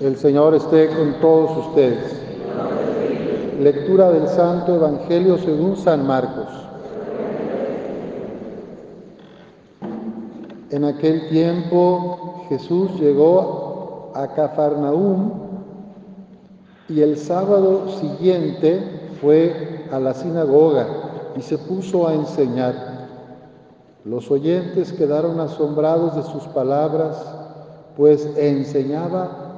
El Señor esté con todos ustedes. Lectura del Santo Evangelio según San Marcos. En aquel tiempo Jesús llegó a Cafarnaúm y el sábado siguiente fue a la sinagoga y se puso a enseñar. Los oyentes quedaron asombrados de sus palabras, pues enseñaba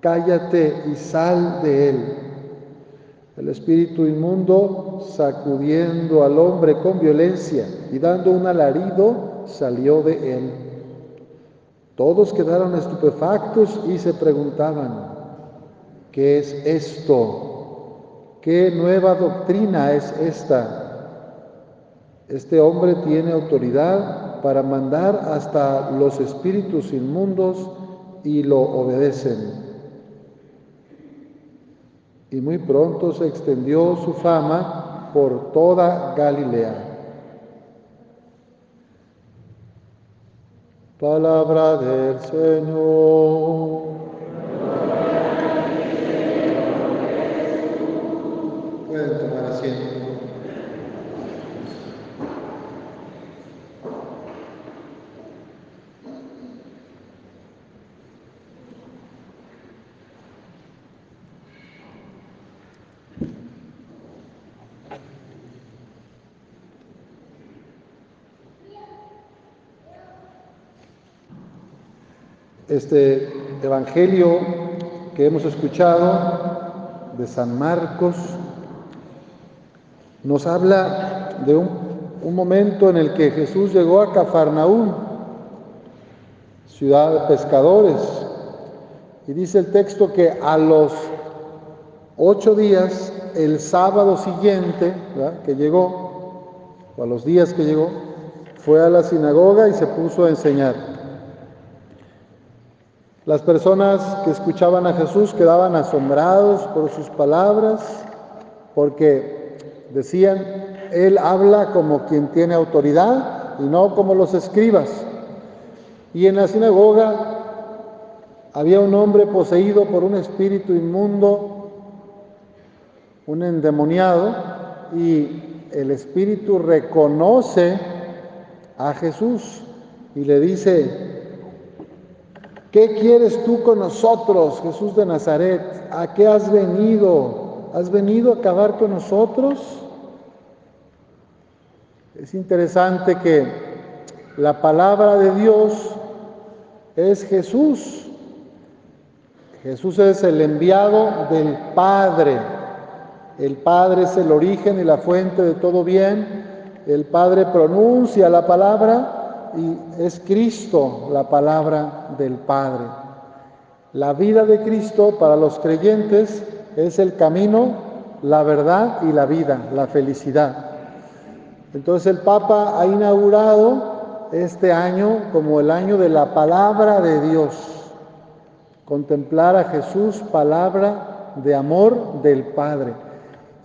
cállate y sal de él. El espíritu inmundo, sacudiendo al hombre con violencia y dando un alarido, salió de él. Todos quedaron estupefactos y se preguntaban, ¿qué es esto? ¿Qué nueva doctrina es esta? Este hombre tiene autoridad para mandar hasta los espíritus inmundos y lo obedecen. Y muy pronto se extendió su fama por toda Galilea. Palabra del Señor. Este Evangelio que hemos escuchado de San Marcos nos habla de un, momento en el que Jesús llegó a Cafarnaúm, ciudad de pescadores, y dice el texto que a los ocho días, el sábado siguiente, que llegó, o a los días que llegó, fue a la sinagoga y se puso a enseñar. Las personas que escuchaban a Jesús quedaban asombrados por sus palabras, porque decían, Él habla como quien tiene autoridad y no como los escribas. Y en la sinagoga había un hombre poseído por un espíritu inmundo, un endemoniado, y el espíritu reconoce a Jesús y le dice, ¿Qué quieres tú con nosotros, Jesús de Nazaret? ¿A qué has venido? ¿Has venido a acabar con nosotros? Es interesante que la palabra de Dios es Jesús. Jesús es el enviado del Padre. El Padre es el origen y la fuente de todo bien. El Padre pronuncia la palabra y es Cristo la palabra del Padre. La vida de Cristo para los creyentes es el camino, la verdad y la vida, la felicidad. Entonces el Papa ha inaugurado este año como el año de la palabra de Dios. Contemplar a Jesús, palabra de amor del Padre.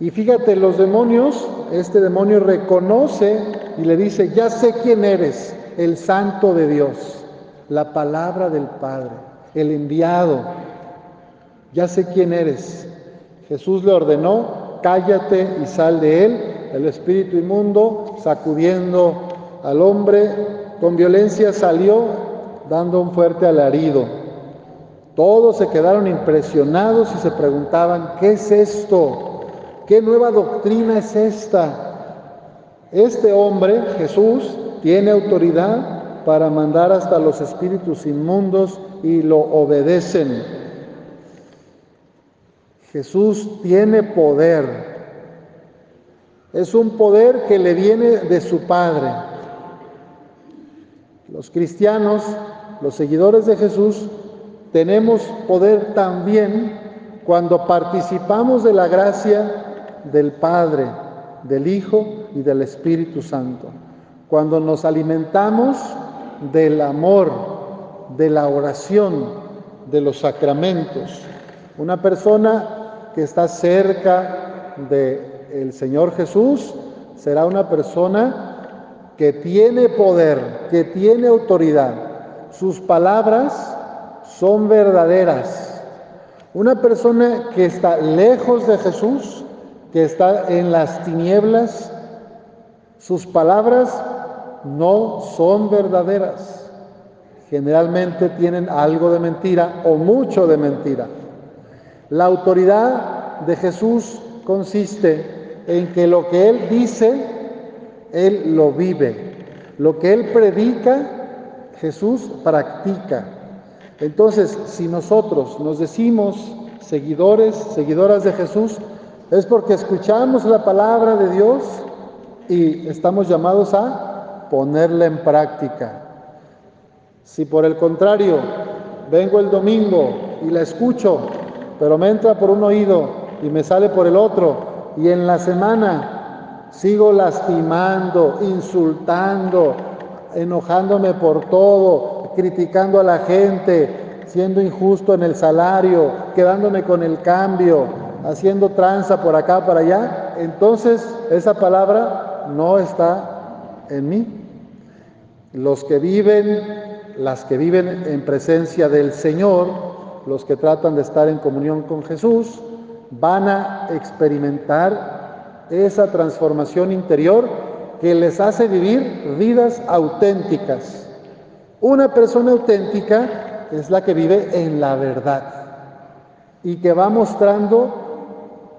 Y fíjate, los demonios, este demonio reconoce y le dice, ya sé quién eres, el santo de Dios, la palabra del Padre, el enviado. Ya sé quién eres. Jesús le ordenó, cállate y sal de él. El espíritu inmundo, sacudiendo al hombre, con violencia salió, dando un fuerte alarido. Todos se quedaron impresionados y se preguntaban, ¿qué es esto? ¿Qué nueva doctrina es esta? Este hombre, Jesús, tiene autoridad para mandar hasta los espíritus inmundos y lo obedecen. Jesús tiene poder. Es un poder que le viene de su Padre. Los cristianos, los seguidores de Jesús, tenemos poder también cuando participamos de la gracia del Padre, del Hijo y del Espíritu Santo. Cuando nos alimentamos del amor, de la oración, de los sacramentos. Una persona que está cerca del Señor Jesús será una persona que tiene poder, que tiene autoridad. Sus palabras son verdaderas. Una persona que está lejos de Jesús, que está en las tinieblas, sus palabras no son verdaderas. Generalmente tienen algo de mentira o mucho de mentira. La autoridad de Jesús consiste en que lo que Él dice, Él lo vive. Lo que Él predica, Jesús practica. Entonces, si nosotros nos decimos seguidores, seguidoras de Jesús, es porque escuchamos la palabra de Dios y estamos llamados a ponerla en práctica. Si por el contrario vengo el domingo y la escucho, pero me entra por un oído y me sale por el otro, y en la semana sigo lastimando, insultando, enojándome por todo, criticando a la gente, siendo injusto en el salario, quedándome con el cambio, haciendo tranza por acá, para allá, entonces esa palabra no está en mí. Los que viven, las que viven en presencia del Señor, los que tratan de estar en comunión con Jesús, van a experimentar esa transformación interior que les hace vivir vidas auténticas. Una persona auténtica es la que vive en la verdad y que va mostrando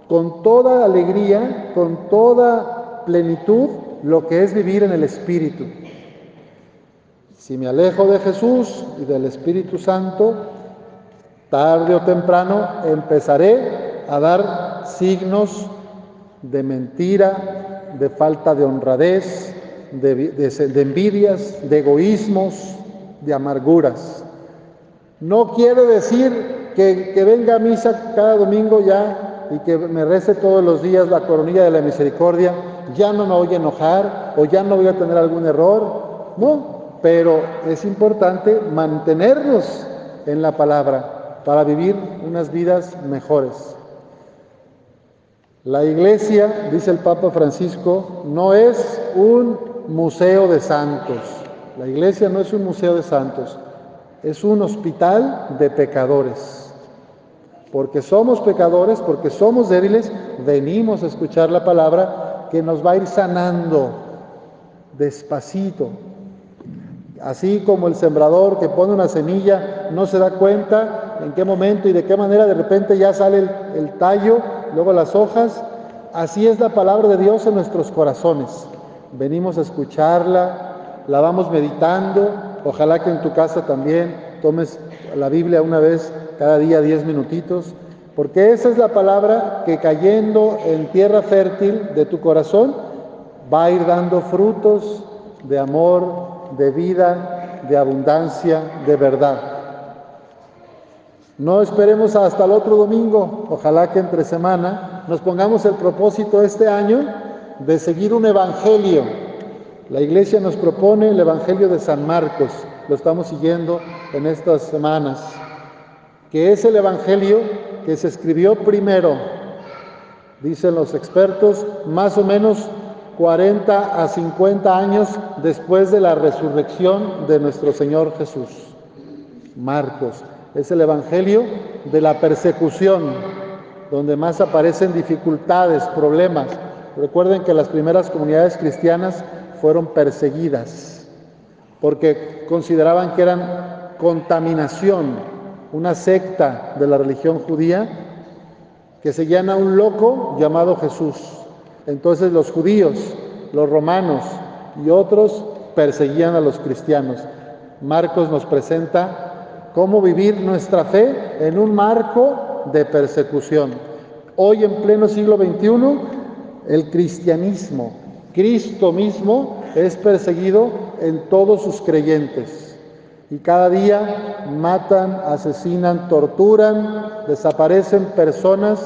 con toda alegría, con toda plenitud, lo que es vivir en el Espíritu. Si me alejo de Jesús y del Espíritu Santo, tarde o temprano empezaré a dar signos de mentira, de falta de honradez, de, envidias, de egoísmos, de amarguras. No quiere decir que, que venga a misa cada domingo ya y que me rece todos los días la coronilla de la misericordia, ya no me voy a enojar o ya no voy a tener algún error. No, pero es importante mantenernos en la palabra para vivir unas vidas mejores. La iglesia, dice el Papa Francisco, no es un museo de santos. La iglesia no es un museo de santos, es un hospital de pecadores porque somos pecadores, porque somos débiles, venimos a escuchar la palabra que nos va a ir sanando despacito. Así como el sembrador que pone una semilla no se da cuenta en qué momento y de qué manera de repente ya sale el, tallo, luego las hojas, así es la palabra de Dios en nuestros corazones. Venimos a escucharla, la vamos meditando, ojalá que en tu casa también tomes la Biblia una vez cada día diez minutitos, porque esa es la palabra que cayendo en tierra fértil de tu corazón va a ir dando frutos de amor, de vida, de abundancia, de verdad. No esperemos hasta el otro domingo, ojalá que entre semana nos pongamos el propósito este año de seguir un evangelio. La iglesia nos propone el evangelio de San Marcos, lo estamos siguiendo en estas semanas que es el Evangelio que se escribió primero, dicen los expertos, más o menos 40 a 50 años después de la resurrección de nuestro Señor Jesús. Marcos es el Evangelio de la persecución, donde más aparecen dificultades, problemas. Recuerden que las primeras comunidades cristianas fueron perseguidas porque consideraban que eran contaminación una secta de la religión judía que seguían a un loco llamado Jesús. Entonces los judíos, los romanos y otros perseguían a los cristianos. Marcos nos presenta cómo vivir nuestra fe en un marco de persecución. Hoy en pleno siglo XXI, el cristianismo, Cristo mismo, es perseguido en todos sus creyentes. Y cada día matan, asesinan, torturan, desaparecen personas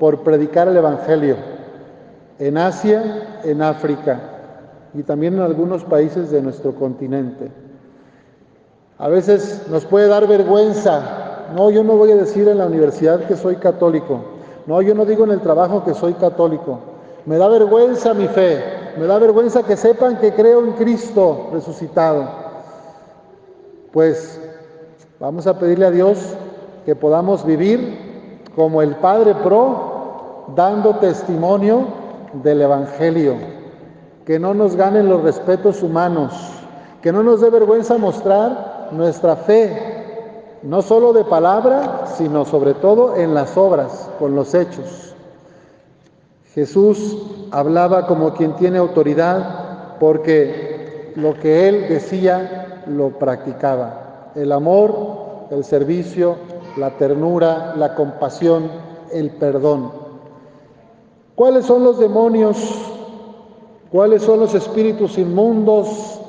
por predicar el Evangelio. En Asia, en África y también en algunos países de nuestro continente. A veces nos puede dar vergüenza. No, yo no voy a decir en la universidad que soy católico. No, yo no digo en el trabajo que soy católico. Me da vergüenza mi fe. Me da vergüenza que sepan que creo en Cristo resucitado. Pues vamos a pedirle a Dios que podamos vivir como el Padre Pro, dando testimonio del Evangelio. Que no nos ganen los respetos humanos. Que no nos dé vergüenza mostrar nuestra fe, no solo de palabra, sino sobre todo en las obras, con los hechos. Jesús hablaba como quien tiene autoridad porque lo que él decía lo practicaba. El amor, el servicio, la ternura, la compasión, el perdón. ¿Cuáles son los demonios? ¿Cuáles son los espíritus inmundos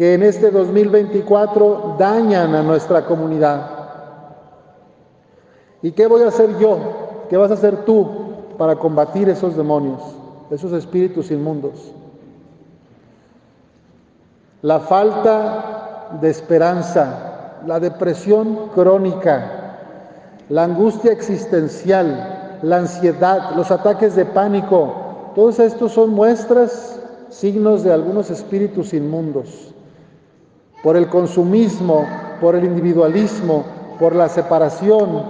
que en este 2024 dañan a nuestra comunidad. ¿Y qué voy a hacer yo? ¿Qué vas a hacer tú para combatir esos demonios, esos espíritus inmundos? La falta de esperanza, la depresión crónica, la angustia existencial, la ansiedad, los ataques de pánico, todos estos son muestras, signos de algunos espíritus inmundos por el consumismo, por el individualismo, por la separación,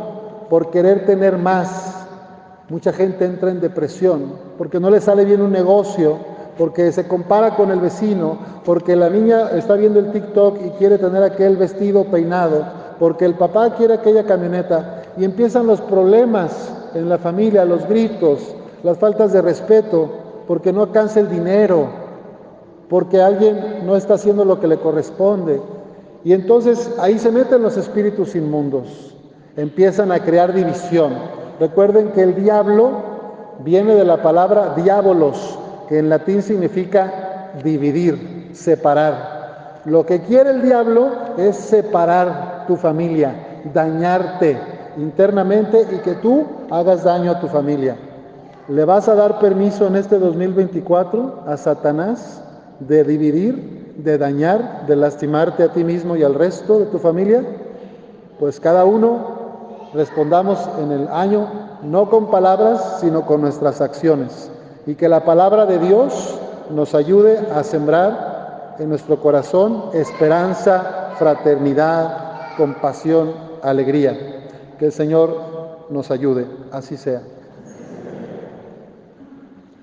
por querer tener más. Mucha gente entra en depresión porque no le sale bien un negocio, porque se compara con el vecino, porque la niña está viendo el TikTok y quiere tener aquel vestido peinado, porque el papá quiere aquella camioneta y empiezan los problemas en la familia, los gritos, las faltas de respeto, porque no alcanza el dinero, porque alguien no está haciendo lo que le corresponde. Y entonces ahí se meten los espíritus inmundos, empiezan a crear división. Recuerden que el diablo viene de la palabra diabolos, que en latín significa dividir, separar. Lo que quiere el diablo es separar tu familia, dañarte internamente y que tú hagas daño a tu familia. ¿Le vas a dar permiso en este 2024 a Satanás de dividir, de dañar, de lastimarte a ti mismo y al resto de tu familia? Pues cada uno respondamos en el año no con palabras, sino con nuestras acciones. Y que la palabra de Dios nos ayude a sembrar en nuestro corazón esperanza, fraternidad, compasión, alegría. Que el Señor nos ayude, así sea.